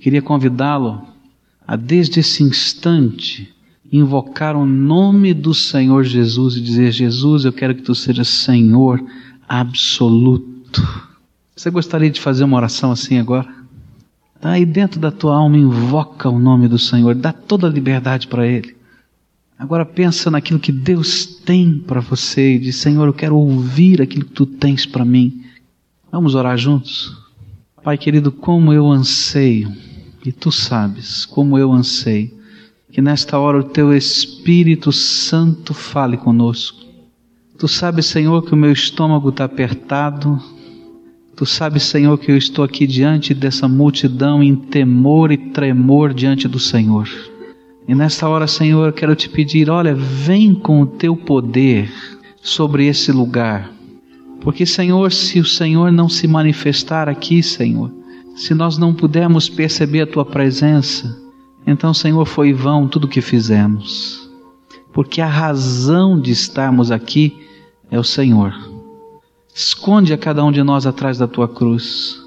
queria convidá-lo a, desde esse instante, invocar o nome do Senhor Jesus e dizer: Jesus, eu quero que tu sejas Senhor absoluto. Você gostaria de fazer uma oração assim agora? Tá aí dentro da tua alma, invoca o nome do Senhor, dá toda a liberdade para Ele. Agora pensa naquilo que Deus tem para você e diz: Senhor, eu quero ouvir aquilo que tu tens para mim. Vamos orar juntos? Pai querido, como eu anseio, e tu sabes como eu anseio, que nesta hora o teu Espírito Santo fale conosco. Tu sabes, Senhor, que o meu estômago está apertado. Tu sabes, Senhor, que eu estou aqui diante dessa multidão em temor e tremor diante do Senhor. E nesta hora, Senhor, eu quero te pedir: olha, vem com o teu poder sobre esse lugar. Porque, Senhor, se o Senhor não se manifestar aqui, Senhor, se nós não pudermos perceber a tua presença, então, Senhor, foi vão tudo o que fizemos. Porque a razão de estarmos aqui é o Senhor. Esconde a cada um de nós atrás da tua cruz.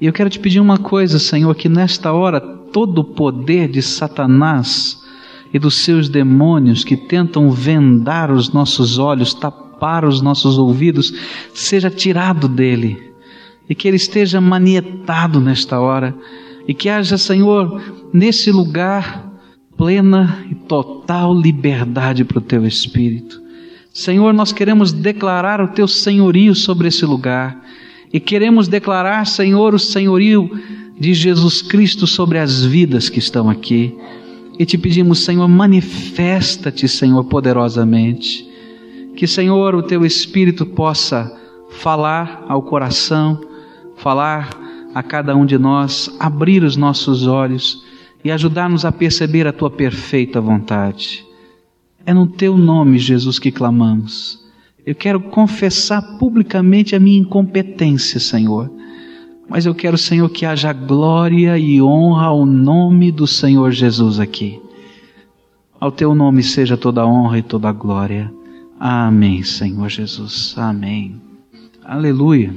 E eu quero te pedir uma coisa, Senhor, que nesta hora todo o poder de Satanás e dos seus demônios que tentam vendar os nossos olhos, tapar os nossos ouvidos, seja tirado dele e que ele esteja manietado nesta hora e que haja, Senhor, nesse lugar plena e total liberdade para o teu espírito. Senhor, nós queremos declarar o teu senhorio sobre esse lugar e queremos declarar, Senhor, o senhorio de Jesus Cristo sobre as vidas que estão aqui. E te pedimos, Senhor, manifesta-te, Senhor, poderosamente. Que, Senhor, o teu Espírito possa falar ao coração, falar a cada um de nós, abrir os nossos olhos e ajudar-nos a perceber a tua perfeita vontade. É no teu nome, Jesus, que clamamos. Eu quero confessar publicamente a minha incompetência, Senhor. Mas eu quero, Senhor, que haja glória e honra ao nome do Senhor Jesus aqui. Ao teu nome seja toda honra e toda glória. Amém, Senhor Jesus. Amém. Aleluia.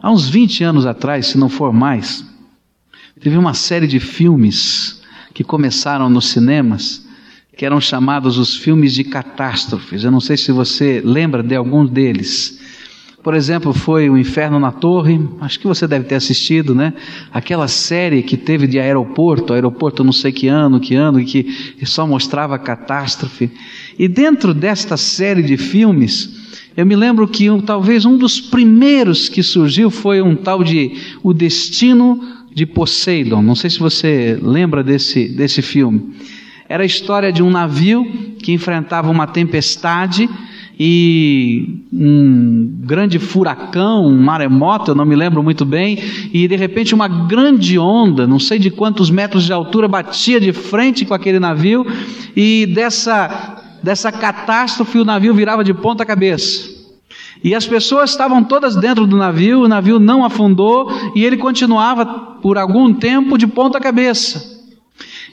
Há uns 20 anos atrás, se não for mais, teve uma série de filmes que começaram nos cinemas que eram chamados os filmes de catástrofes. Eu não sei se você lembra de alguns deles. Por exemplo, foi O Inferno na Torre, acho que você deve ter assistido, né? Aquela série que teve de aeroporto, aeroporto não sei que ano, que ano, que só mostrava catástrofe. E dentro desta série de filmes, eu me lembro que um, talvez um dos primeiros que surgiu foi um tal de O Destino de Poseidon. Não sei se você lembra desse, desse filme. Era a história de um navio que enfrentava uma tempestade e um grande furacão, um maremoto, eu não me lembro muito bem, e de repente uma grande onda, não sei de quantos metros de altura, batia de frente com aquele navio, e dessa, dessa catástrofe o navio virava de ponta cabeça. E as pessoas estavam todas dentro do navio, o navio não afundou e ele continuava por algum tempo de ponta cabeça.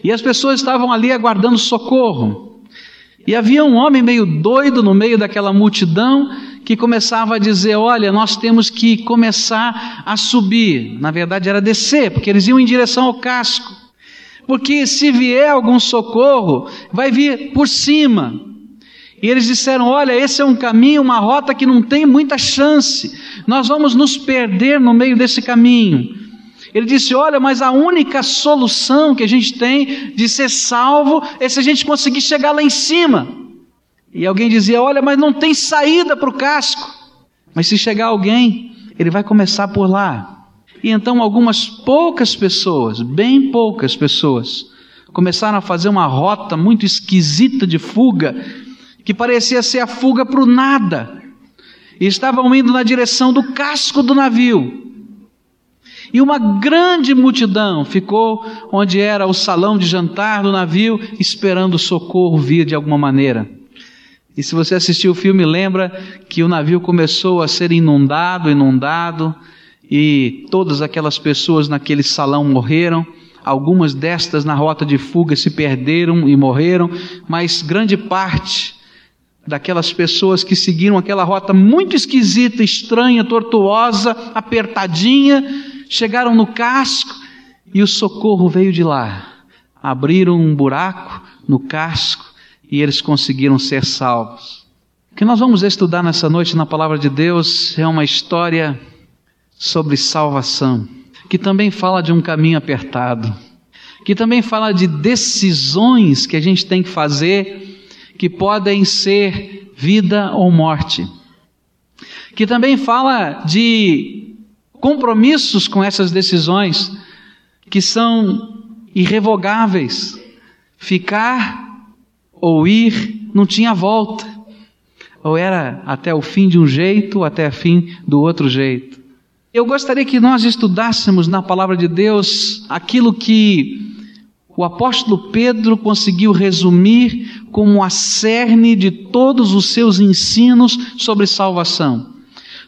E as pessoas estavam ali aguardando socorro. E havia um homem meio doido no meio daquela multidão que começava a dizer: Olha, nós temos que começar a subir. Na verdade, era descer, porque eles iam em direção ao casco. Porque se vier algum socorro, vai vir por cima. E eles disseram: Olha, esse é um caminho, uma rota que não tem muita chance. Nós vamos nos perder no meio desse caminho. Ele disse: Olha, mas a única solução que a gente tem de ser salvo é se a gente conseguir chegar lá em cima. E alguém dizia: Olha, mas não tem saída para o casco. Mas se chegar alguém, ele vai começar por lá. E então algumas poucas pessoas, bem poucas pessoas, começaram a fazer uma rota muito esquisita de fuga, que parecia ser a fuga para o nada. E estavam indo na direção do casco do navio. E uma grande multidão ficou onde era o salão de jantar do navio, esperando o socorro vir de alguma maneira. E se você assistiu o filme, lembra que o navio começou a ser inundado, inundado, e todas aquelas pessoas naquele salão morreram. Algumas destas na rota de fuga se perderam e morreram, mas grande parte daquelas pessoas que seguiram aquela rota muito esquisita, estranha, tortuosa, apertadinha, chegaram no casco e o socorro veio de lá. Abriram um buraco no casco e eles conseguiram ser salvos. O que nós vamos estudar nessa noite na palavra de Deus é uma história sobre salvação, que também fala de um caminho apertado, que também fala de decisões que a gente tem que fazer que podem ser vida ou morte, que também fala de compromissos com essas decisões que são irrevogáveis. Ficar ou ir não tinha volta. Ou era até o fim de um jeito, ou até o fim do outro jeito. Eu gostaria que nós estudássemos na palavra de Deus aquilo que o apóstolo Pedro conseguiu resumir como a cerne de todos os seus ensinos sobre salvação.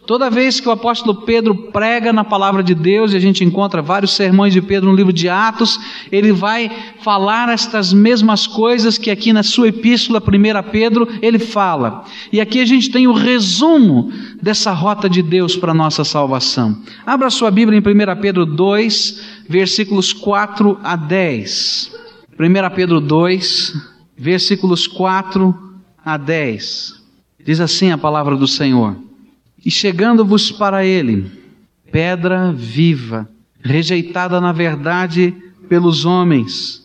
Toda vez que o apóstolo Pedro prega na palavra de Deus, e a gente encontra vários sermões de Pedro no livro de Atos, ele vai falar estas mesmas coisas que aqui na sua epístola, 1 Pedro, ele fala. E aqui a gente tem o resumo dessa rota de Deus para a nossa salvação. Abra sua Bíblia em 1 Pedro 2, versículos 4 a 10. 1 Pedro 2, versículos 4 a 10. Diz assim a palavra do Senhor. E chegando-vos para ele, pedra viva, rejeitada na verdade pelos homens,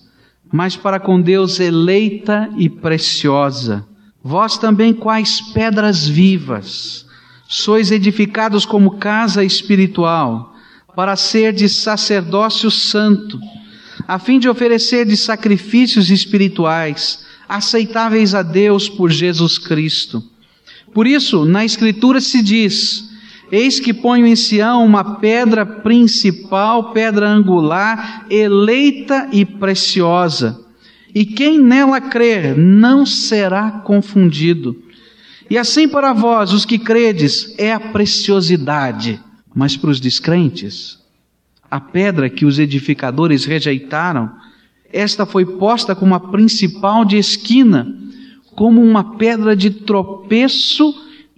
mas para com Deus eleita e preciosa. Vós também, quais pedras vivas, sois edificados como casa espiritual, para ser de sacerdócio santo, a fim de oferecer de sacrifícios espirituais, aceitáveis a Deus por Jesus Cristo. Por isso, na Escritura se diz: Eis que ponho em Sião uma pedra principal, pedra angular, eleita e preciosa. E quem nela crer não será confundido. E assim para vós, os que credes, é a preciosidade. Mas para os descrentes, a pedra que os edificadores rejeitaram, esta foi posta como a principal de esquina como uma pedra de tropeço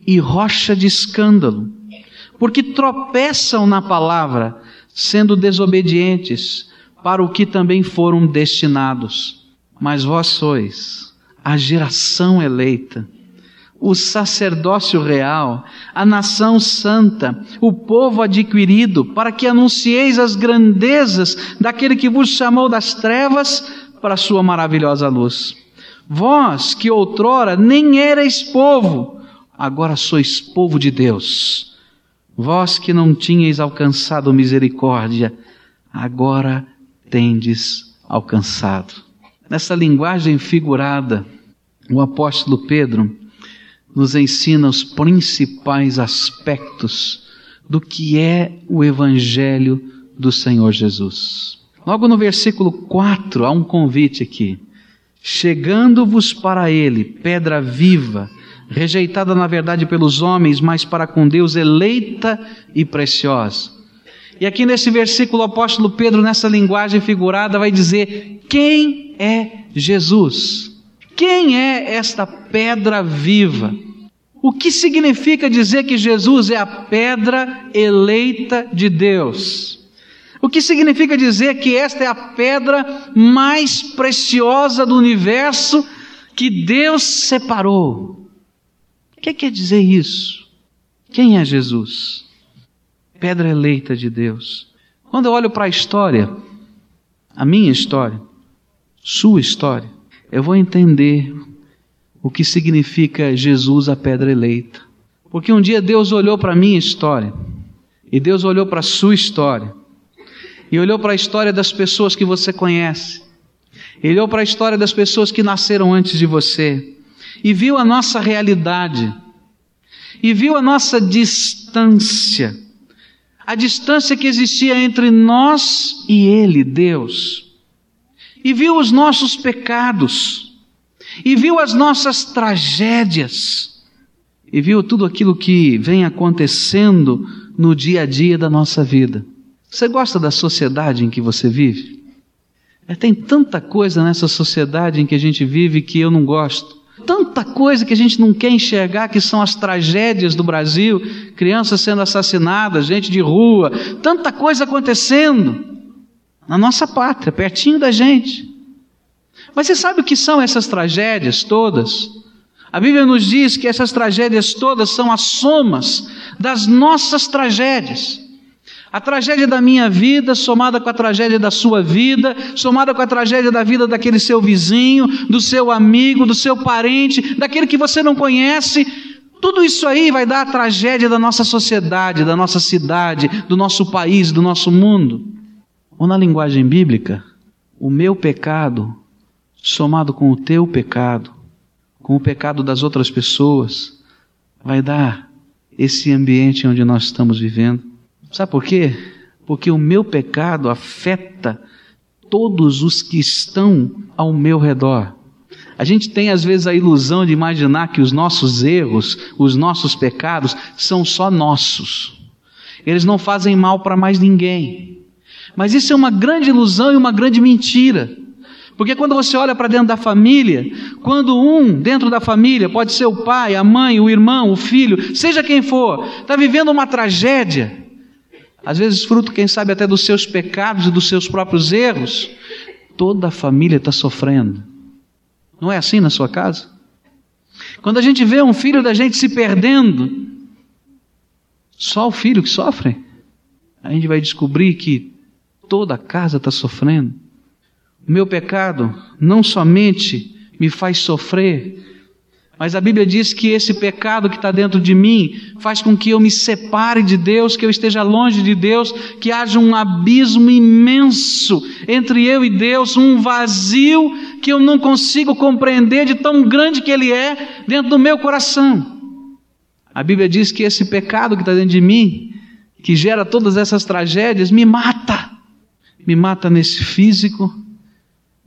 e rocha de escândalo, porque tropeçam na palavra, sendo desobedientes para o que também foram destinados. Mas vós sois a geração eleita, o sacerdócio real, a nação santa, o povo adquirido, para que anuncieis as grandezas daquele que vos chamou das trevas para a sua maravilhosa luz. Vós que outrora nem erais povo, agora sois povo de Deus. Vós que não tinhais alcançado misericórdia, agora tendes alcançado. Nessa linguagem figurada, o apóstolo Pedro nos ensina os principais aspectos do que é o Evangelho do Senhor Jesus. Logo no versículo 4 há um convite aqui chegando-vos para ele, pedra viva, rejeitada na verdade pelos homens, mas para com Deus eleita e preciosa. E aqui nesse versículo, o apóstolo Pedro, nessa linguagem figurada, vai dizer: quem é Jesus? Quem é esta pedra viva? O que significa dizer que Jesus é a pedra eleita de Deus? O que significa dizer que esta é a pedra mais preciosa do universo que Deus separou. O que quer dizer isso? Quem é Jesus? Pedra eleita de Deus. Quando eu olho para a história, a minha história, sua história, eu vou entender o que significa Jesus a pedra eleita. Porque um dia Deus olhou para a minha história, e Deus olhou para a sua história, e olhou para a história das pessoas que você conhece, ele olhou para a história das pessoas que nasceram antes de você, e viu a nossa realidade, e viu a nossa distância, a distância que existia entre nós e Ele, Deus, e viu os nossos pecados, e viu as nossas tragédias, e viu tudo aquilo que vem acontecendo no dia a dia da nossa vida. Você gosta da sociedade em que você vive? É, tem tanta coisa nessa sociedade em que a gente vive que eu não gosto. Tanta coisa que a gente não quer enxergar, que são as tragédias do Brasil, crianças sendo assassinadas, gente de rua, tanta coisa acontecendo. na nossa pátria, pertinho da gente. Mas você sabe o que são essas tragédias todas? A Bíblia nos diz que essas tragédias todas são as somas das nossas tragédias. A tragédia da minha vida, somada com a tragédia da sua vida, somada com a tragédia da vida daquele seu vizinho, do seu amigo, do seu parente, daquele que você não conhece, tudo isso aí vai dar a tragédia da nossa sociedade, da nossa cidade, do nosso país, do nosso mundo. Ou na linguagem bíblica, o meu pecado, somado com o teu pecado, com o pecado das outras pessoas, vai dar esse ambiente onde nós estamos vivendo. Sabe por quê? Porque o meu pecado afeta todos os que estão ao meu redor. A gente tem às vezes a ilusão de imaginar que os nossos erros, os nossos pecados, são só nossos. Eles não fazem mal para mais ninguém. Mas isso é uma grande ilusão e uma grande mentira. Porque quando você olha para dentro da família, quando um dentro da família, pode ser o pai, a mãe, o irmão, o filho, seja quem for, está vivendo uma tragédia, às vezes fruto, quem sabe, até dos seus pecados e dos seus próprios erros, toda a família está sofrendo. Não é assim na sua casa? Quando a gente vê um filho da gente se perdendo, só o filho que sofre, a gente vai descobrir que toda a casa está sofrendo. O meu pecado não somente me faz sofrer, mas a Bíblia diz que esse pecado que está dentro de mim faz com que eu me separe de Deus, que eu esteja longe de Deus, que haja um abismo imenso entre eu e Deus, um vazio que eu não consigo compreender de tão grande que ele é dentro do meu coração. A Bíblia diz que esse pecado que está dentro de mim, que gera todas essas tragédias, me mata. Me mata nesse físico,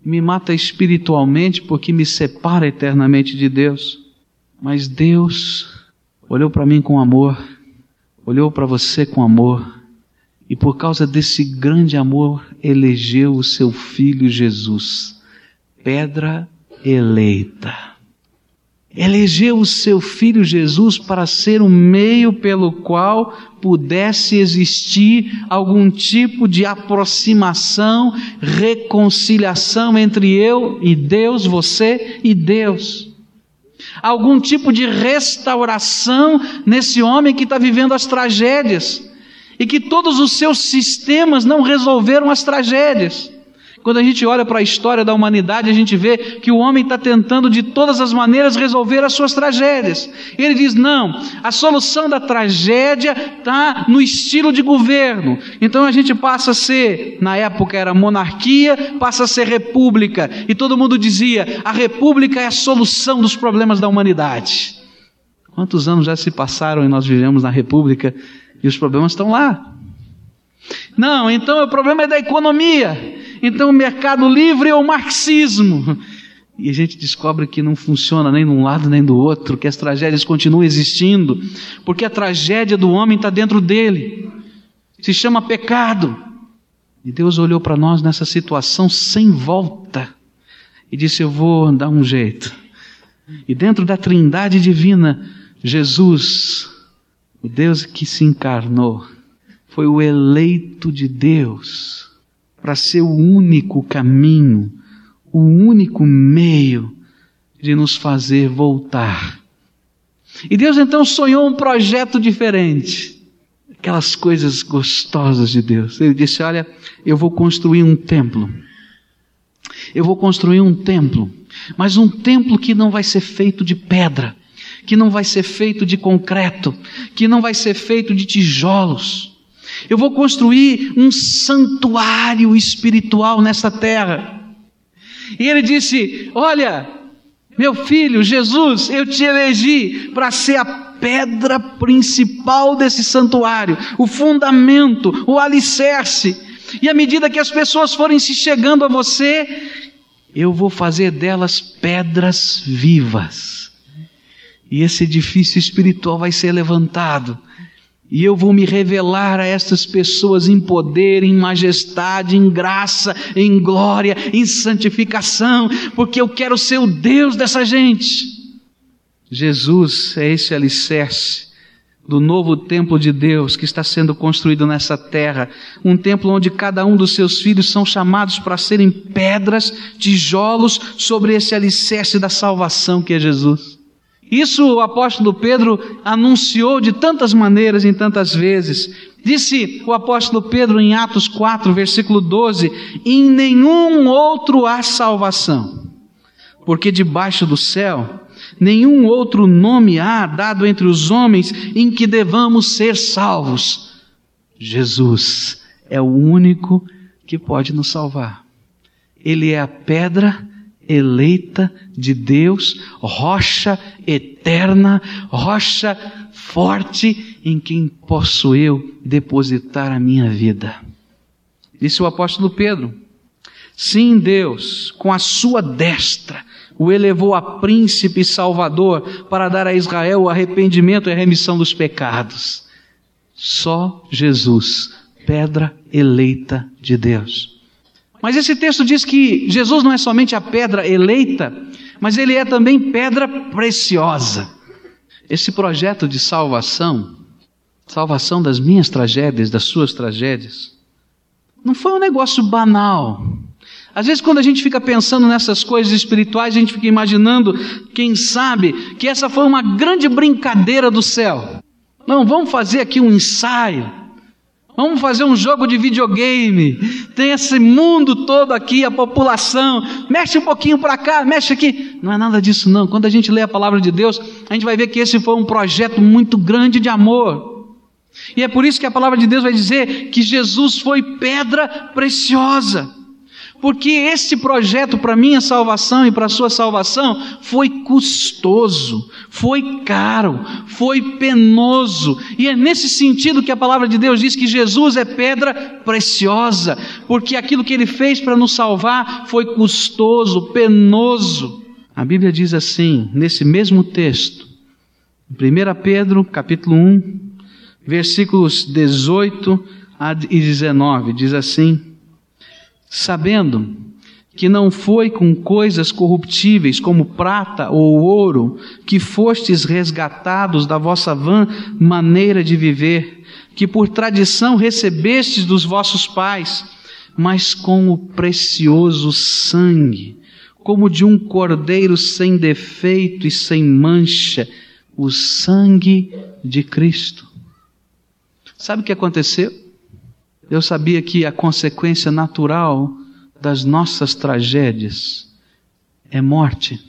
me mata espiritualmente porque me separa eternamente de Deus. Mas Deus olhou para mim com amor, olhou para você com amor, e por causa desse grande amor, elegeu o seu filho Jesus, pedra eleita elegeu o seu filho Jesus para ser o meio pelo qual pudesse existir algum tipo de aproximação, reconciliação entre eu e Deus, você e Deus. Algum tipo de restauração nesse homem que está vivendo as tragédias e que todos os seus sistemas não resolveram as tragédias. Quando a gente olha para a história da humanidade, a gente vê que o homem está tentando de todas as maneiras resolver as suas tragédias. Ele diz: não, a solução da tragédia está no estilo de governo. Então a gente passa a ser, na época era monarquia, passa a ser república. E todo mundo dizia: a república é a solução dos problemas da humanidade. Quantos anos já se passaram e nós vivemos na república e os problemas estão lá? Não, então o problema é da economia. Então, o mercado livre é o marxismo. E a gente descobre que não funciona nem de um lado nem do outro, que as tragédias continuam existindo, porque a tragédia do homem está dentro dele. Se chama pecado. E Deus olhou para nós nessa situação sem volta e disse: Eu vou dar um jeito. E dentro da trindade divina, Jesus, o Deus que se encarnou, foi o eleito de Deus para ser o único caminho, o único meio de nos fazer voltar. E Deus então sonhou um projeto diferente. Aquelas coisas gostosas de Deus. Ele disse: Olha, eu vou construir um templo. Eu vou construir um templo. Mas um templo que não vai ser feito de pedra, que não vai ser feito de concreto, que não vai ser feito de tijolos eu vou construir um santuário espiritual nessa terra. E ele disse: Olha, meu filho Jesus, eu te elegi para ser a pedra principal desse santuário, o fundamento, o alicerce. E à medida que as pessoas forem se chegando a você, eu vou fazer delas pedras vivas. E esse edifício espiritual vai ser levantado e eu vou me revelar a estas pessoas em poder, em majestade, em graça, em glória, em santificação, porque eu quero ser o Deus dessa gente. Jesus é esse alicerce do novo templo de Deus que está sendo construído nessa terra, um templo onde cada um dos seus filhos são chamados para serem pedras, tijolos sobre esse alicerce da salvação que é Jesus. Isso o apóstolo Pedro anunciou de tantas maneiras, em tantas vezes. Disse o apóstolo Pedro em Atos 4, versículo 12: Em nenhum outro há salvação, porque debaixo do céu nenhum outro nome há dado entre os homens em que devamos ser salvos. Jesus é o único que pode nos salvar. Ele é a pedra eleita de Deus, rocha eterna, rocha forte em quem posso eu depositar a minha vida. Disse o apóstolo Pedro: Sim, Deus, com a sua destra, o elevou a príncipe e salvador para dar a Israel o arrependimento e a remissão dos pecados. Só Jesus, pedra eleita de Deus. Mas esse texto diz que Jesus não é somente a pedra eleita, mas ele é também pedra preciosa. Esse projeto de salvação, salvação das minhas tragédias, das suas tragédias, não foi um negócio banal. Às vezes, quando a gente fica pensando nessas coisas espirituais, a gente fica imaginando, quem sabe, que essa foi uma grande brincadeira do céu. Não, vamos fazer aqui um ensaio. Vamos fazer um jogo de videogame. Tem esse mundo todo aqui, a população. Mexe um pouquinho para cá, mexe aqui. Não é nada disso, não. Quando a gente lê a palavra de Deus, a gente vai ver que esse foi um projeto muito grande de amor. E é por isso que a palavra de Deus vai dizer que Jesus foi pedra preciosa. Porque esse projeto para minha salvação e para a sua salvação foi custoso, foi caro, foi penoso. E é nesse sentido que a palavra de Deus diz que Jesus é pedra preciosa, porque aquilo que ele fez para nos salvar foi custoso, penoso. A Bíblia diz assim, nesse mesmo texto, 1 Pedro, capítulo 1, versículos 18 e 19, diz assim: sabendo que não foi com coisas corruptíveis como prata ou ouro que fostes resgatados da vossa vã maneira de viver, que por tradição recebestes dos vossos pais, mas com o precioso sangue, como de um cordeiro sem defeito e sem mancha, o sangue de Cristo. Sabe o que aconteceu? Eu sabia que a consequência natural das nossas tragédias é morte.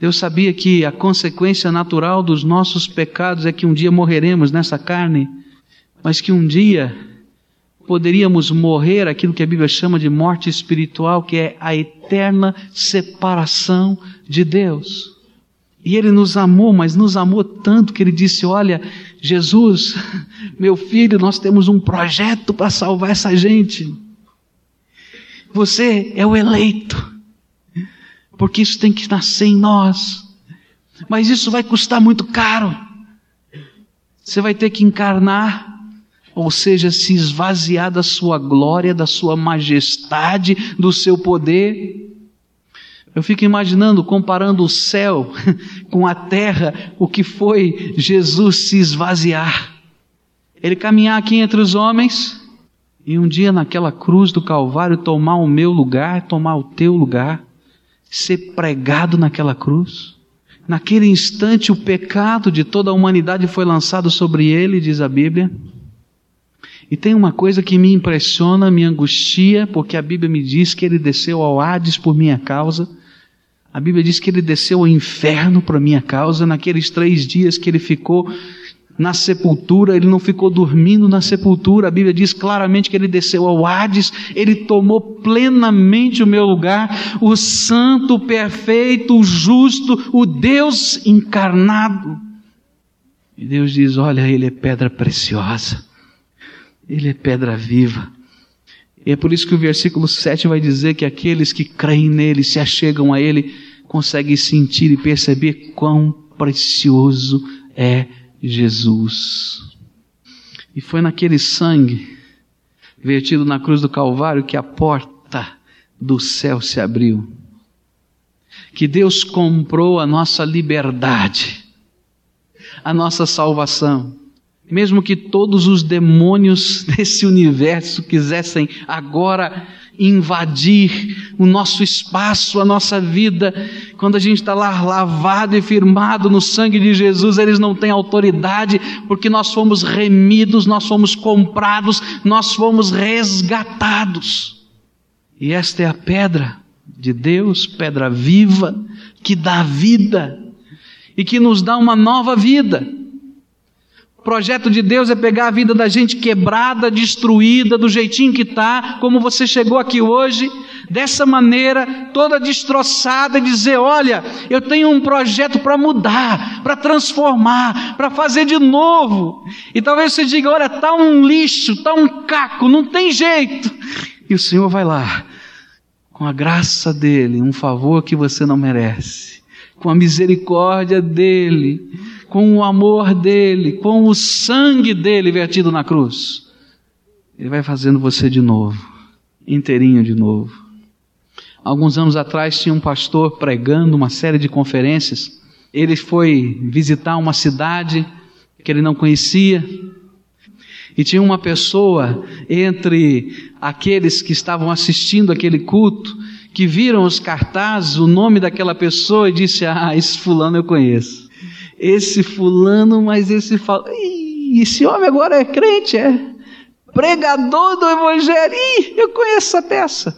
Eu sabia que a consequência natural dos nossos pecados é que um dia morreremos nessa carne, mas que um dia poderíamos morrer aquilo que a Bíblia chama de morte espiritual, que é a eterna separação de Deus. E Ele nos amou, mas nos amou tanto que Ele disse: Olha, Jesus, meu filho, nós temos um projeto para salvar essa gente. Você é o eleito, porque isso tem que nascer em nós. Mas isso vai custar muito caro. Você vai ter que encarnar, ou seja, se esvaziar da sua glória, da sua majestade, do seu poder eu fico imaginando, comparando o céu com a terra, o que foi Jesus se esvaziar. Ele caminhar aqui entre os homens e um dia naquela cruz do Calvário tomar o meu lugar, tomar o teu lugar, ser pregado naquela cruz. Naquele instante, o pecado de toda a humanidade foi lançado sobre ele, diz a Bíblia. E tem uma coisa que me impressiona, me angustia, porque a Bíblia me diz que ele desceu ao Hades por minha causa. A Bíblia diz que ele desceu ao inferno para minha causa, naqueles três dias que ele ficou na sepultura, ele não ficou dormindo na sepultura, a Bíblia diz claramente que ele desceu ao Hades, ele tomou plenamente o meu lugar, o santo, o perfeito, o justo, o Deus encarnado. E Deus diz: Olha, ele é pedra preciosa, ele é pedra viva. E é por isso que o versículo 7 vai dizer que aqueles que creem nele, se achegam a ele, conseguem sentir e perceber quão precioso é Jesus. E foi naquele sangue vertido na cruz do Calvário que a porta do céu se abriu. Que Deus comprou a nossa liberdade a nossa salvação. Mesmo que todos os demônios desse universo quisessem agora invadir o nosso espaço, a nossa vida, quando a gente está lá lavado e firmado no sangue de Jesus, eles não têm autoridade, porque nós fomos remidos, nós fomos comprados, nós fomos resgatados. E esta é a pedra de Deus, pedra viva, que dá vida e que nos dá uma nova vida. Projeto de Deus é pegar a vida da gente quebrada, destruída, do jeitinho que está, como você chegou aqui hoje, dessa maneira, toda destroçada, e dizer: Olha, eu tenho um projeto para mudar, para transformar, para fazer de novo. E talvez você diga: Olha, está um lixo, está um caco, não tem jeito. E o Senhor vai lá, com a graça dEle, um favor que você não merece com a misericórdia dele, com o amor dele, com o sangue dele vertido na cruz. Ele vai fazendo você de novo, inteirinho de novo. Alguns anos atrás tinha um pastor pregando uma série de conferências. Ele foi visitar uma cidade que ele não conhecia. E tinha uma pessoa entre aqueles que estavam assistindo aquele culto que viram os cartazes, o nome daquela pessoa e disse: Ah, esse fulano eu conheço. Esse fulano, mas esse fala. Esse homem agora é crente, é pregador do evangelho. Ih, eu conheço essa peça.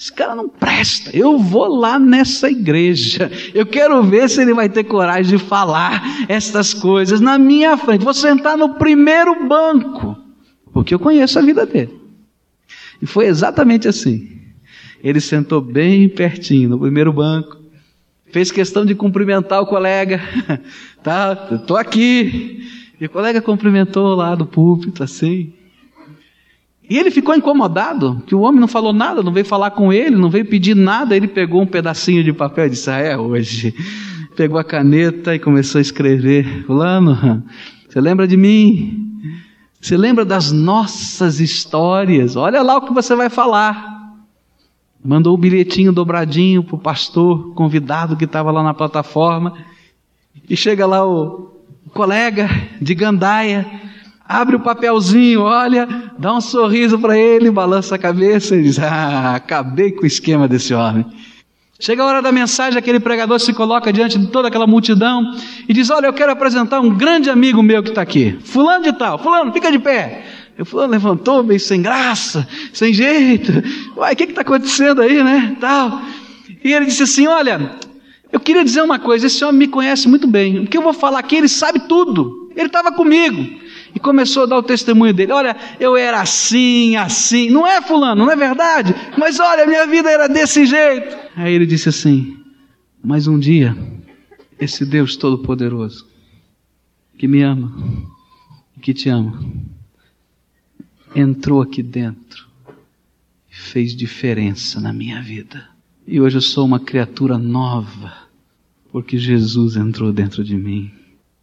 Esse cara não presta. Eu vou lá nessa igreja. Eu quero ver se ele vai ter coragem de falar estas coisas na minha frente. Vou sentar no primeiro banco, porque eu conheço a vida dele. E foi exatamente assim. Ele sentou bem pertinho, no primeiro banco, fez questão de cumprimentar o colega, tá? Estou aqui. E o colega cumprimentou lá do púlpito, assim. E ele ficou incomodado, que o homem não falou nada, não veio falar com ele, não veio pedir nada. Ele pegou um pedacinho de papel e disse: Ah, é hoje. Pegou a caneta e começou a escrever: Fulano, você lembra de mim? Você lembra das nossas histórias? Olha lá o que você vai falar. Mandou o bilhetinho dobradinho para o pastor convidado que estava lá na plataforma. E chega lá o colega de gandaia, abre o papelzinho, olha, dá um sorriso para ele, balança a cabeça e diz: Ah, acabei com o esquema desse homem. Chega a hora da mensagem, aquele pregador se coloca diante de toda aquela multidão e diz: Olha, eu quero apresentar um grande amigo meu que está aqui. Fulano de tal, Fulano, fica de pé. Eu fulano levantou meio sem graça, sem jeito. Uai, o que está acontecendo aí, né? Tal. E ele disse assim: Olha, eu queria dizer uma coisa, esse homem me conhece muito bem. O que eu vou falar aqui, ele sabe tudo. Ele estava comigo. E começou a dar o testemunho dele. Olha, eu era assim, assim. Não é fulano, não é verdade? Mas olha, minha vida era desse jeito. Aí ele disse assim: Mas um dia, esse Deus Todo-Poderoso, que me ama, que te ama, entrou aqui dentro e fez diferença na minha vida. E hoje eu sou uma criatura nova, porque Jesus entrou dentro de mim.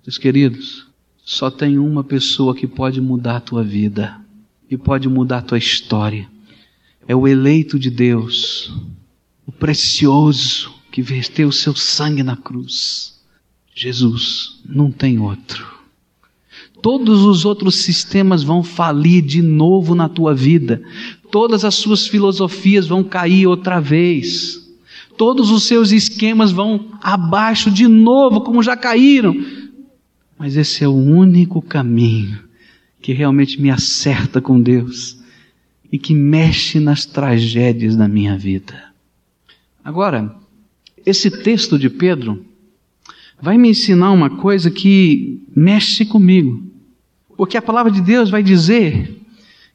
Meus queridos, só tem uma pessoa que pode mudar a tua vida e pode mudar a tua história. É o eleito de Deus, o precioso que verteu o seu sangue na cruz. Jesus, não tem outro todos os outros sistemas vão falir de novo na tua vida, todas as suas filosofias vão cair outra vez, todos os seus esquemas vão abaixo de novo, como já caíram. Mas esse é o único caminho que realmente me acerta com Deus e que mexe nas tragédias da minha vida. Agora, esse texto de Pedro vai me ensinar uma coisa que mexe comigo. Porque a palavra de Deus vai dizer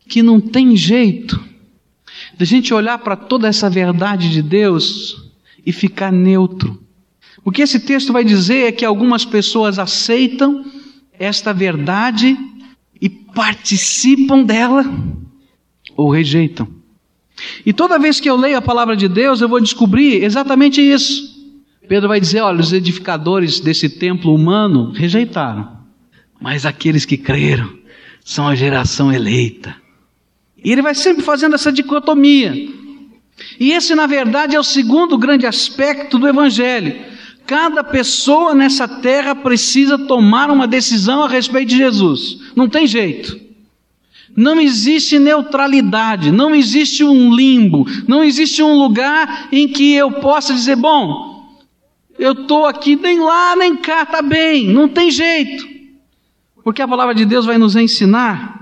que não tem jeito da gente olhar para toda essa verdade de Deus e ficar neutro. O que esse texto vai dizer é que algumas pessoas aceitam esta verdade e participam dela ou rejeitam. E toda vez que eu leio a palavra de Deus, eu vou descobrir exatamente isso. Pedro vai dizer: olha, os edificadores desse templo humano rejeitaram, mas aqueles que creram são a geração eleita. E ele vai sempre fazendo essa dicotomia. E esse, na verdade, é o segundo grande aspecto do Evangelho. cada pessoa nessa terra precisa tomar uma decisão a respeito de Jesus. Não tem jeito. Não existe neutralidade, não existe um limbo, não existe um lugar em que eu possa dizer, bom, eu estou aqui nem lá nem cá, está bem, não tem jeito. Porque a palavra de Deus vai nos ensinar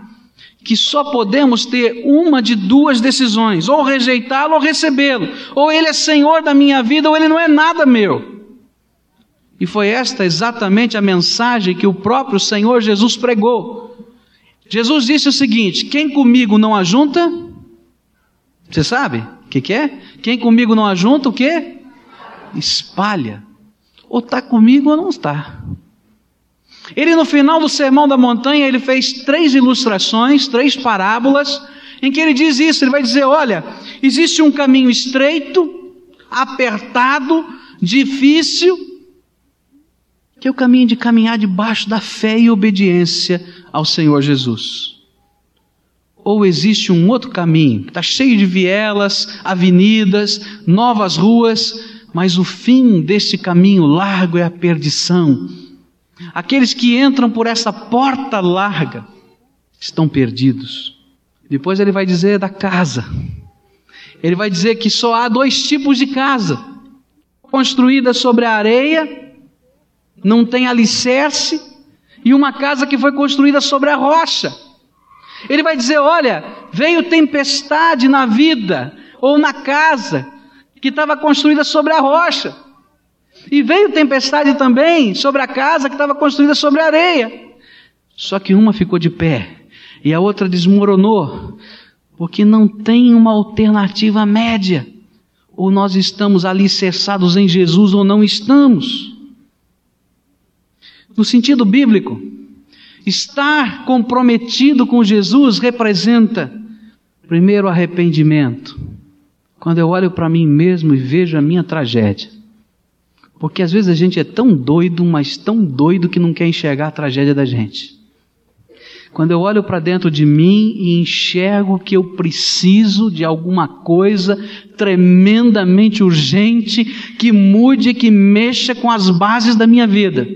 que só podemos ter uma de duas decisões, ou rejeitá-lo ou recebê-lo. Ou ele é senhor da minha vida, ou ele não é nada meu. E foi esta exatamente a mensagem que o próprio Senhor Jesus pregou. Jesus disse o seguinte: quem comigo não ajunta, você sabe o que, que, é? Quem comigo não ajunta, o que? Espalha. Ou está comigo ou não está. Ele no final do Sermão da Montanha, ele fez três ilustrações, três parábolas, em que ele diz isso, ele vai dizer, olha, existe um caminho estreito, apertado, difícil, que é o caminho de caminhar debaixo da fé e obediência ao Senhor Jesus. Ou existe um outro caminho, que está cheio de vielas, avenidas, novas ruas, mas o fim deste caminho largo é a perdição Aqueles que entram por essa porta larga estão perdidos. Depois ele vai dizer da casa. Ele vai dizer que só há dois tipos de casa: construída sobre a areia, não tem alicerce, e uma casa que foi construída sobre a rocha. Ele vai dizer: olha, veio tempestade na vida ou na casa que estava construída sobre a rocha. E veio tempestade também sobre a casa que estava construída sobre areia. Só que uma ficou de pé e a outra desmoronou, porque não tem uma alternativa média. Ou nós estamos alicerçados em Jesus ou não estamos. No sentido bíblico, estar comprometido com Jesus representa, primeiro, arrependimento. Quando eu olho para mim mesmo e vejo a minha tragédia, porque às vezes a gente é tão doido, mas tão doido que não quer enxergar a tragédia da gente. Quando eu olho para dentro de mim e enxergo que eu preciso de alguma coisa tremendamente urgente que mude, que mexa com as bases da minha vida.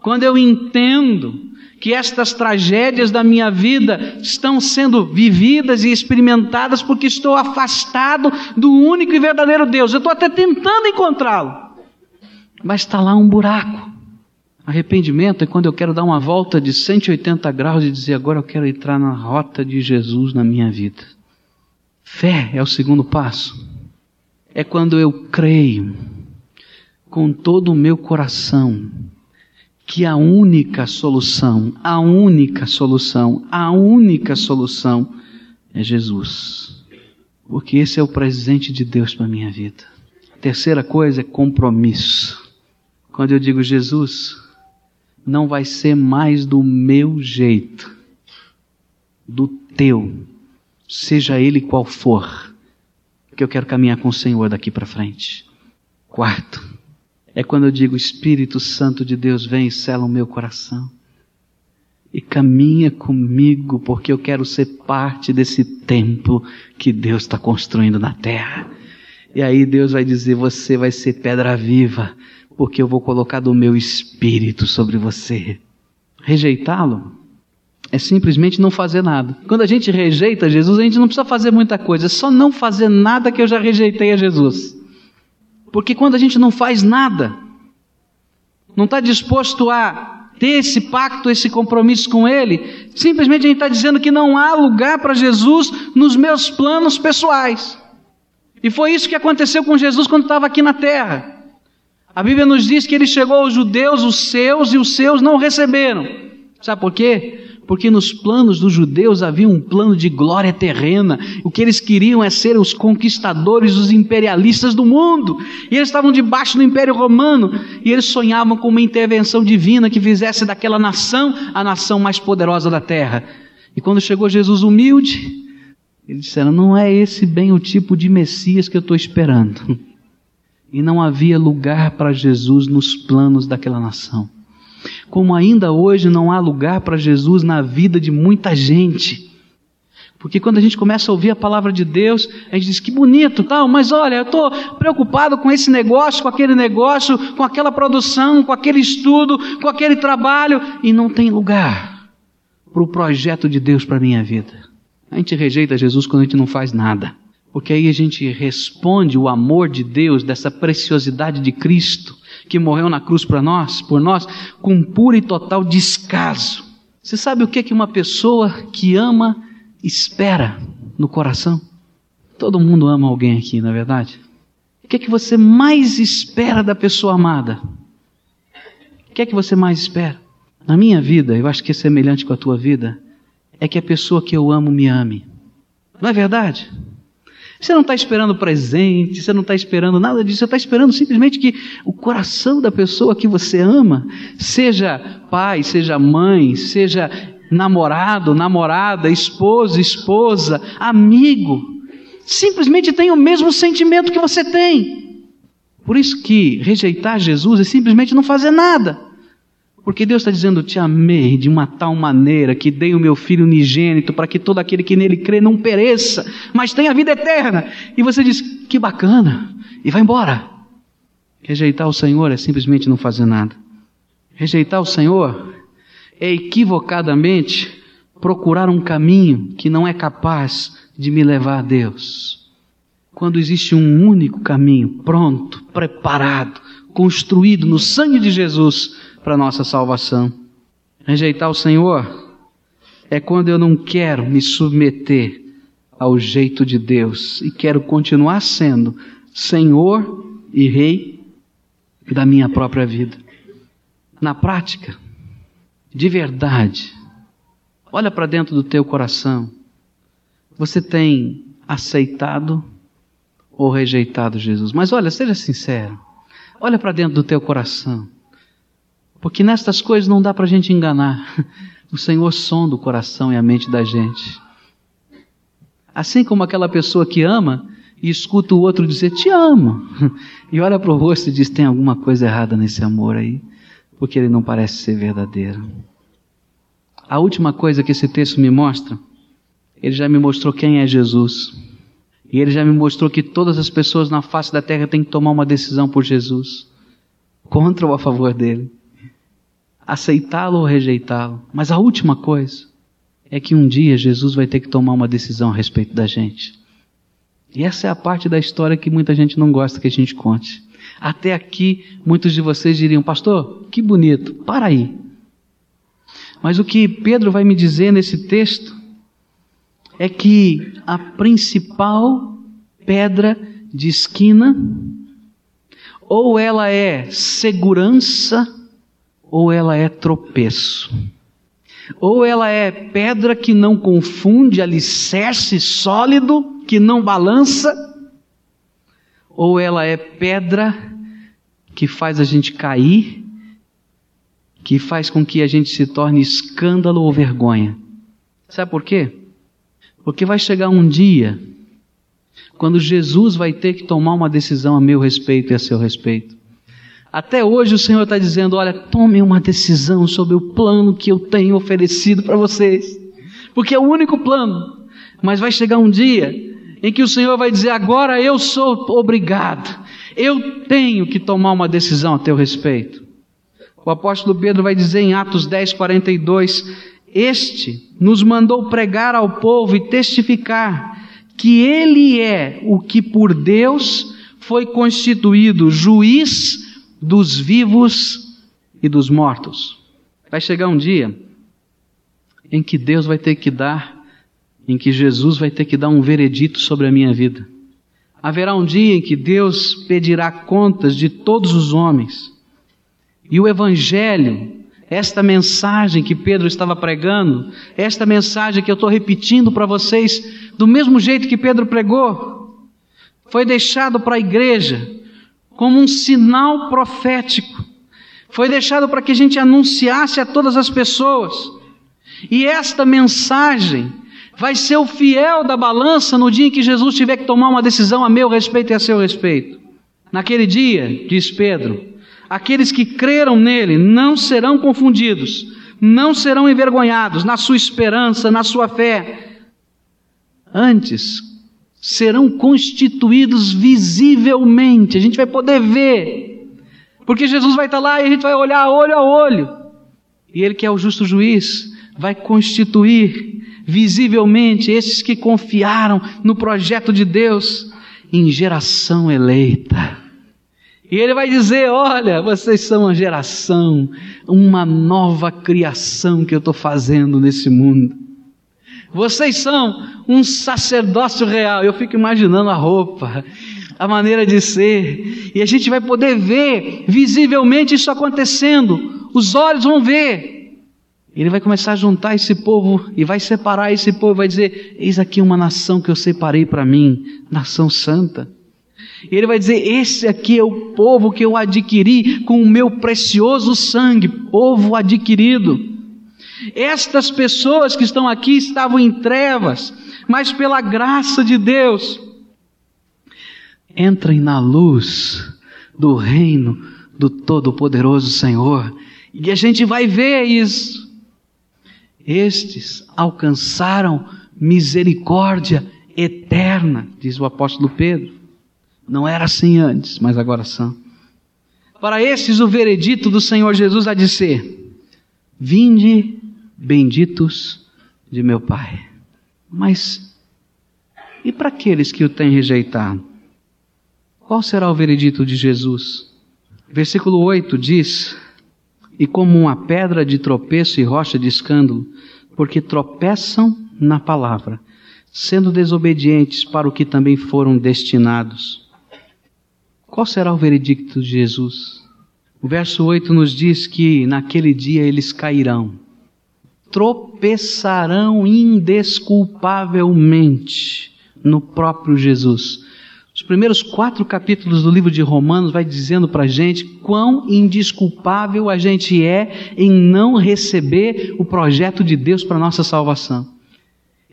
Quando eu entendo que estas tragédias da minha vida estão sendo vividas e experimentadas porque estou afastado do único e verdadeiro Deus. Eu estou até tentando encontrá-lo, mas está lá um buraco. Arrependimento é quando eu quero dar uma volta de 180 graus e dizer agora eu quero entrar na rota de Jesus na minha vida. Fé é o segundo passo. É quando eu creio com todo o meu coração que a única solução, a única solução, a única solução é Jesus. Porque esse é o presente de Deus para a minha vida. A terceira coisa é compromisso. Quando eu digo Jesus, não vai ser mais do meu jeito, do teu, seja ele qual for, porque eu quero caminhar com o Senhor daqui para frente. Quarto, é quando eu digo: Espírito Santo de Deus, vem e sela o meu coração. E caminha comigo, porque eu quero ser parte desse templo que Deus está construindo na terra. E aí Deus vai dizer: Você vai ser pedra viva, porque eu vou colocar do meu espírito sobre você. Rejeitá-lo é simplesmente não fazer nada. Quando a gente rejeita Jesus, a gente não precisa fazer muita coisa, é só não fazer nada que eu já rejeitei a Jesus. Porque quando a gente não faz nada, não está disposto a ter esse pacto, esse compromisso com Ele, simplesmente a gente está dizendo que não há lugar para Jesus nos meus planos pessoais. E foi isso que aconteceu com Jesus quando estava aqui na terra. A Bíblia nos diz que ele chegou aos judeus, os seus, e os seus não receberam. Sabe por quê? Porque nos planos dos judeus havia um plano de glória terrena. O que eles queriam é ser os conquistadores, os imperialistas do mundo. E eles estavam debaixo do Império Romano e eles sonhavam com uma intervenção divina que fizesse daquela nação a nação mais poderosa da terra. E quando chegou Jesus humilde, eles disseram: Não é esse bem o tipo de Messias que eu estou esperando. E não havia lugar para Jesus nos planos daquela nação como ainda hoje não há lugar para Jesus na vida de muita gente. Porque quando a gente começa a ouvir a palavra de Deus, a gente diz que bonito, tal, mas olha, eu estou preocupado com esse negócio, com aquele negócio, com aquela produção, com aquele estudo, com aquele trabalho, e não tem lugar para o projeto de Deus para a minha vida. A gente rejeita Jesus quando a gente não faz nada. Porque aí a gente responde o amor de Deus, dessa preciosidade de Cristo, que morreu na cruz para nós, por nós, com puro e total descaso. Você sabe o que que uma pessoa que ama espera no coração? Todo mundo ama alguém aqui, não é verdade? O que é que você mais espera da pessoa amada? O que é que você mais espera? Na minha vida, eu acho que é semelhante com a tua vida, é que a pessoa que eu amo me ame. Não é verdade? Você não está esperando presente, você não está esperando nada disso, você está esperando simplesmente que o coração da pessoa que você ama, seja pai, seja mãe, seja namorado, namorada, esposo, esposa, amigo, simplesmente tenha o mesmo sentimento que você tem. Por isso que rejeitar Jesus é simplesmente não fazer nada. Porque Deus está dizendo: Te amei de uma tal maneira que dei o meu filho unigênito para que todo aquele que nele crê não pereça, mas tenha vida eterna. E você diz: Que bacana, e vai embora. Rejeitar o Senhor é simplesmente não fazer nada. Rejeitar o Senhor é equivocadamente procurar um caminho que não é capaz de me levar a Deus. Quando existe um único caminho pronto, preparado, construído no sangue de Jesus para nossa salvação. Rejeitar o Senhor é quando eu não quero me submeter ao jeito de Deus e quero continuar sendo Senhor e Rei da minha própria vida. Na prática, de verdade, olha para dentro do teu coração. Você tem aceitado ou rejeitado Jesus? Mas olha, seja sincero. Olha para dentro do teu coração. Porque nestas coisas não dá para a gente enganar. O Senhor sonda o coração e a mente da gente. Assim como aquela pessoa que ama e escuta o outro dizer te amo. E olha para o rosto e diz: tem alguma coisa errada nesse amor aí, porque ele não parece ser verdadeiro. A última coisa que esse texto me mostra, ele já me mostrou quem é Jesus. E ele já me mostrou que todas as pessoas na face da terra têm que tomar uma decisão por Jesus, contra ou a favor dele, aceitá-lo ou rejeitá-lo. Mas a última coisa é que um dia Jesus vai ter que tomar uma decisão a respeito da gente. E essa é a parte da história que muita gente não gosta que a gente conte. Até aqui, muitos de vocês diriam, pastor, que bonito, para aí. Mas o que Pedro vai me dizer nesse texto é que a principal pedra de esquina, ou ela é segurança, ou ela é tropeço. Ou ela é pedra que não confunde, alicerce sólido, que não balança, ou ela é pedra que faz a gente cair, que faz com que a gente se torne escândalo ou vergonha. Sabe por quê? Porque vai chegar um dia quando Jesus vai ter que tomar uma decisão a meu respeito e a seu respeito. Até hoje o Senhor está dizendo: olha, tome uma decisão sobre o plano que eu tenho oferecido para vocês, porque é o único plano. Mas vai chegar um dia em que o Senhor vai dizer: agora eu sou obrigado, eu tenho que tomar uma decisão a teu respeito. O apóstolo Pedro vai dizer em Atos 10, 42, este nos mandou pregar ao povo e testificar que Ele é o que por Deus foi constituído juiz dos vivos e dos mortos. Vai chegar um dia em que Deus vai ter que dar, em que Jesus vai ter que dar um veredito sobre a minha vida. Haverá um dia em que Deus pedirá contas de todos os homens. E o Evangelho esta mensagem que Pedro estava pregando, esta mensagem que eu estou repetindo para vocês, do mesmo jeito que Pedro pregou, foi deixado para a igreja como um sinal profético. Foi deixado para que a gente anunciasse a todas as pessoas. E esta mensagem vai ser o fiel da balança no dia em que Jesus tiver que tomar uma decisão a meu respeito e a seu respeito. Naquele dia, diz Pedro, Aqueles que creram nele não serão confundidos, não serão envergonhados na sua esperança, na sua fé. antes serão constituídos visivelmente. A gente vai poder ver. Porque Jesus vai estar lá e a gente vai olhar olho a olho. E Ele, que é o justo juiz, vai constituir visivelmente esses que confiaram no projeto de Deus em geração eleita. E ele vai dizer: Olha, vocês são uma geração, uma nova criação que eu estou fazendo nesse mundo. Vocês são um sacerdócio real. Eu fico imaginando a roupa, a maneira de ser, e a gente vai poder ver visivelmente isso acontecendo. Os olhos vão ver. Ele vai começar a juntar esse povo e vai separar esse povo, vai dizer: Eis aqui uma nação que eu separei para mim, nação santa. E ele vai dizer: Esse aqui é o povo que eu adquiri com o meu precioso sangue, povo adquirido. Estas pessoas que estão aqui estavam em trevas, mas pela graça de Deus, entrem na luz do reino do Todo-Poderoso Senhor. E a gente vai ver isso. Estes alcançaram misericórdia eterna, diz o apóstolo Pedro. Não era assim antes, mas agora são. Para estes, o veredito do Senhor Jesus há de ser: Vinde, benditos de meu Pai. Mas, e para aqueles que o têm rejeitado? Qual será o veredito de Jesus? Versículo 8 diz: E como uma pedra de tropeço e rocha de escândalo, porque tropeçam na palavra, sendo desobedientes para o que também foram destinados. Qual será o veredicto de Jesus? O verso 8 nos diz que naquele dia eles cairão, tropeçarão indesculpavelmente no próprio Jesus. Os primeiros quatro capítulos do livro de Romanos vai dizendo para a gente quão indesculpável a gente é em não receber o projeto de Deus para nossa salvação.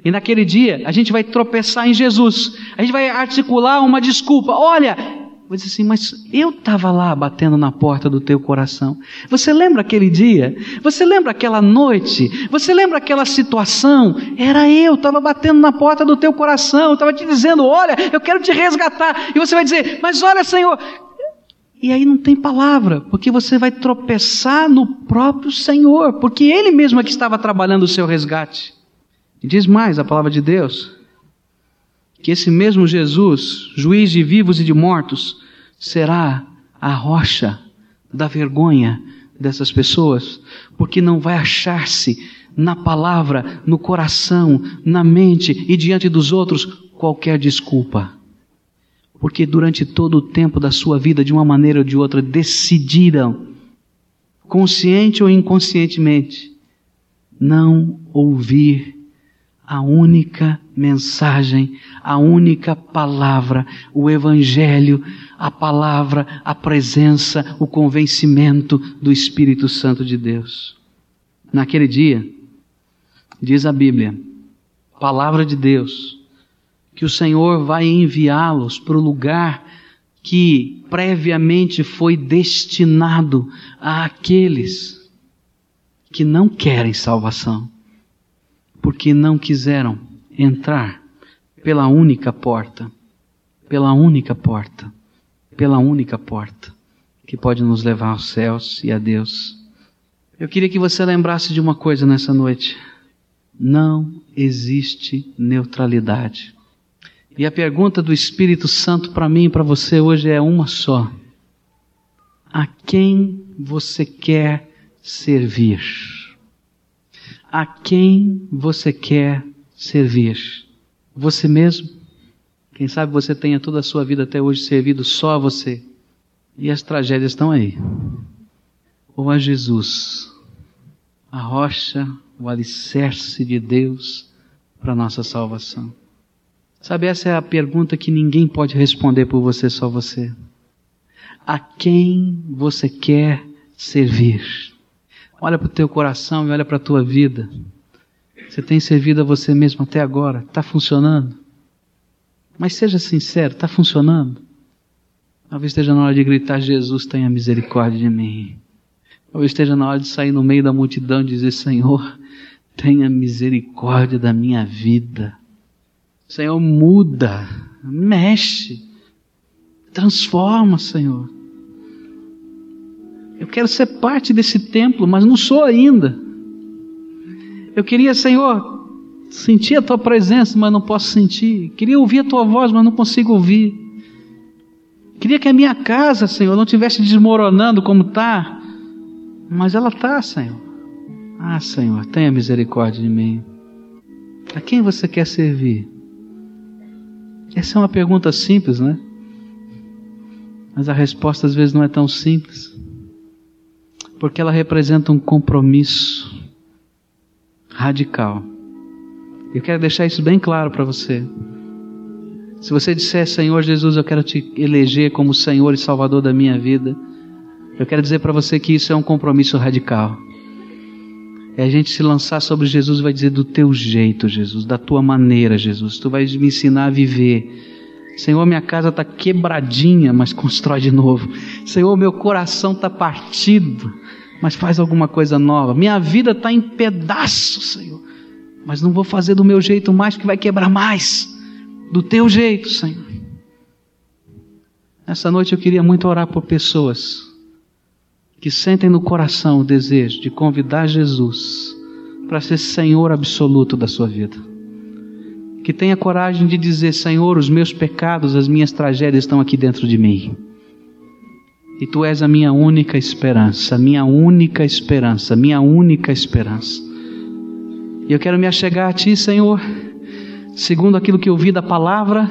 E naquele dia a gente vai tropeçar em Jesus. A gente vai articular uma desculpa. Olha, Vou dizer assim, mas eu estava lá batendo na porta do teu coração. Você lembra aquele dia? Você lembra aquela noite? Você lembra aquela situação? Era eu, estava batendo na porta do teu coração, estava te dizendo: Olha, eu quero te resgatar. E você vai dizer: Mas olha, Senhor. E aí não tem palavra, porque você vai tropeçar no próprio Senhor, porque Ele mesmo é que estava trabalhando o seu resgate. E diz mais a palavra de Deus que esse mesmo Jesus, juiz de vivos e de mortos, será a rocha da vergonha dessas pessoas, porque não vai achar-se na palavra, no coração, na mente e diante dos outros qualquer desculpa. Porque durante todo o tempo da sua vida, de uma maneira ou de outra, decidiram, consciente ou inconscientemente, não ouvir a única mensagem, a única palavra, o Evangelho, a palavra, a presença, o convencimento do Espírito Santo de Deus. Naquele dia, diz a Bíblia, palavra de Deus, que o Senhor vai enviá-los para o lugar que previamente foi destinado àqueles que não querem salvação porque não quiseram entrar pela única porta, pela única porta, pela única porta que pode nos levar aos céus e a Deus. Eu queria que você lembrasse de uma coisa nessa noite. Não existe neutralidade. E a pergunta do Espírito Santo para mim e para você hoje é uma só: A quem você quer servir? A quem você quer servir? Você mesmo? Quem sabe você tenha toda a sua vida até hoje servido só a você. E as tragédias estão aí. Ou a Jesus, a rocha, o alicerce de Deus para nossa salvação. Sabe, essa é a pergunta que ninguém pode responder por você, só você. A quem você quer servir? Olha para o teu coração e olha para a tua vida. Você tem servido a você mesmo até agora? Está funcionando? Mas seja sincero, está funcionando? Talvez esteja na hora de gritar: Jesus, tenha misericórdia de mim. Talvez esteja na hora de sair no meio da multidão e dizer: Senhor, tenha misericórdia da minha vida. Senhor, muda, mexe, transforma, Senhor. Eu quero ser parte desse templo, mas não sou ainda. Eu queria, Senhor, sentir a tua presença, mas não posso sentir. Queria ouvir a tua voz, mas não consigo ouvir. Queria que a minha casa, Senhor, não estivesse desmoronando como está, mas ela está, Senhor. Ah, Senhor, tenha misericórdia de mim. A quem você quer servir? Essa é uma pergunta simples, né? Mas a resposta às vezes não é tão simples, porque ela representa um compromisso radical. Eu quero deixar isso bem claro para você. Se você disser, Senhor Jesus, eu quero te eleger como Senhor e Salvador da minha vida, eu quero dizer para você que isso é um compromisso radical. É a gente se lançar sobre Jesus e vai dizer do teu jeito, Jesus, da tua maneira, Jesus. Tu vais me ensinar a viver. Senhor, minha casa está quebradinha, mas constrói de novo. Senhor, meu coração está partido, mas faz alguma coisa nova. Minha vida está em pedaços, Senhor, mas não vou fazer do meu jeito mais, que vai quebrar mais. Do teu jeito, Senhor. Essa noite eu queria muito orar por pessoas que sentem no coração o desejo de convidar Jesus para ser Senhor absoluto da sua vida. Que tenha coragem de dizer: Senhor, os meus pecados, as minhas tragédias estão aqui dentro de mim. E tu és a minha única esperança, minha única esperança, minha única esperança. E eu quero me achegar a ti, Senhor, segundo aquilo que eu vi da palavra,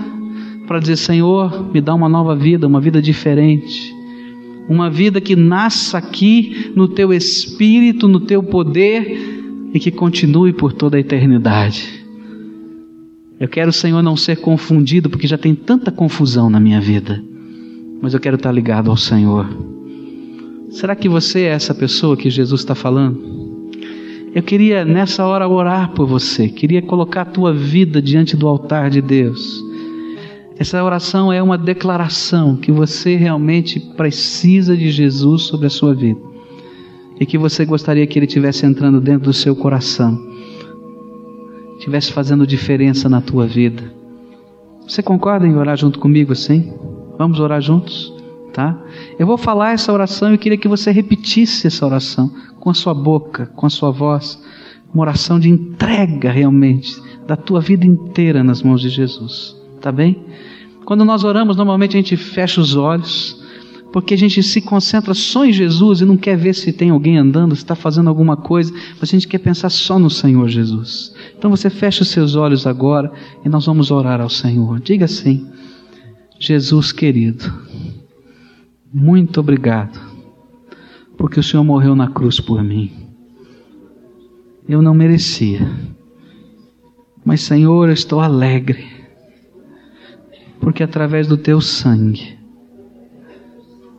para dizer: Senhor, me dá uma nova vida, uma vida diferente uma vida que nasça aqui no teu espírito, no teu poder e que continue por toda a eternidade. Eu quero, Senhor, não ser confundido, porque já tem tanta confusão na minha vida, mas eu quero estar ligado ao Senhor. Será que você é essa pessoa que Jesus está falando? Eu queria nessa hora orar por você, queria colocar a tua vida diante do altar de Deus essa oração é uma declaração que você realmente precisa de Jesus sobre a sua vida e que você gostaria que ele tivesse entrando dentro do seu coração, tivesse fazendo diferença na tua vida. Você concorda em orar junto comigo assim? Vamos orar juntos, tá? Eu vou falar essa oração e eu queria que você repetisse essa oração com a sua boca, com a sua voz, uma oração de entrega realmente da tua vida inteira nas mãos de Jesus. Tá bem? Quando nós oramos, normalmente a gente fecha os olhos, porque a gente se concentra só em Jesus e não quer ver se tem alguém andando, se está fazendo alguma coisa, mas a gente quer pensar só no Senhor Jesus. Então você fecha os seus olhos agora e nós vamos orar ao Senhor. Diga assim: Jesus querido, muito obrigado, porque o Senhor morreu na cruz por mim. Eu não merecia, mas Senhor, eu estou alegre porque através do teu sangue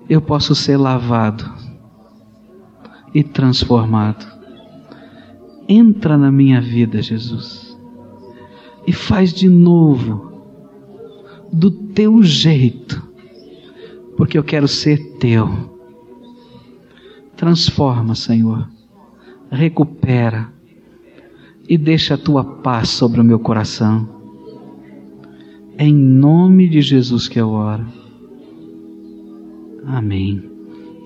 eu posso ser lavado e transformado. Entra na minha vida, Jesus, e faz de novo, do teu jeito, porque eu quero ser teu. Transforma, Senhor, recupera e deixa a tua paz sobre o meu coração é em nome de Jesus que eu oro. Amém.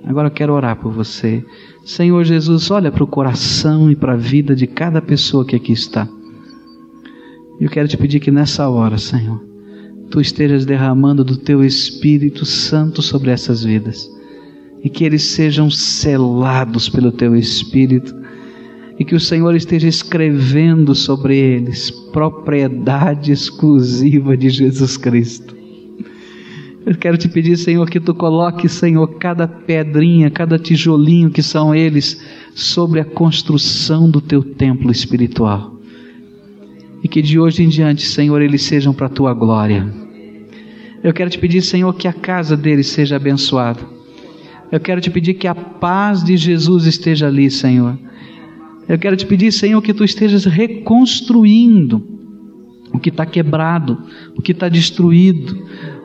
Agora eu quero orar por você. Senhor Jesus, olha para o coração e para a vida de cada pessoa que aqui está. Eu quero te pedir que nessa hora, Senhor, tu estejas derramando do teu Espírito Santo sobre essas vidas e que eles sejam selados pelo teu Espírito e que o Senhor esteja escrevendo sobre eles propriedade exclusiva de Jesus Cristo. Eu quero te pedir, Senhor, que tu coloque, Senhor, cada pedrinha, cada tijolinho que são eles sobre a construção do teu templo espiritual. E que de hoje em diante, Senhor, eles sejam para a tua glória. Eu quero te pedir, Senhor, que a casa deles seja abençoada. Eu quero te pedir que a paz de Jesus esteja ali, Senhor eu quero te pedir, Senhor, que tu estejas reconstruindo o que está quebrado, o que está destruído,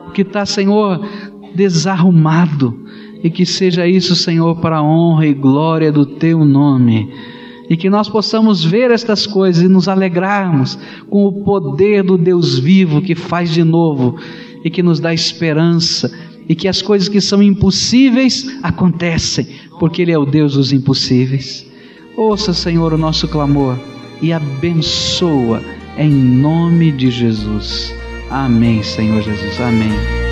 o que está, Senhor, desarrumado, e que seja isso, Senhor, para a honra e glória do teu nome. E que nós possamos ver estas coisas e nos alegrarmos com o poder do Deus vivo que faz de novo e que nos dá esperança e que as coisas que são impossíveis acontecem, porque Ele é o Deus dos impossíveis. Ouça, Senhor, o nosso clamor e abençoa em nome de Jesus. Amém, Senhor Jesus. Amém.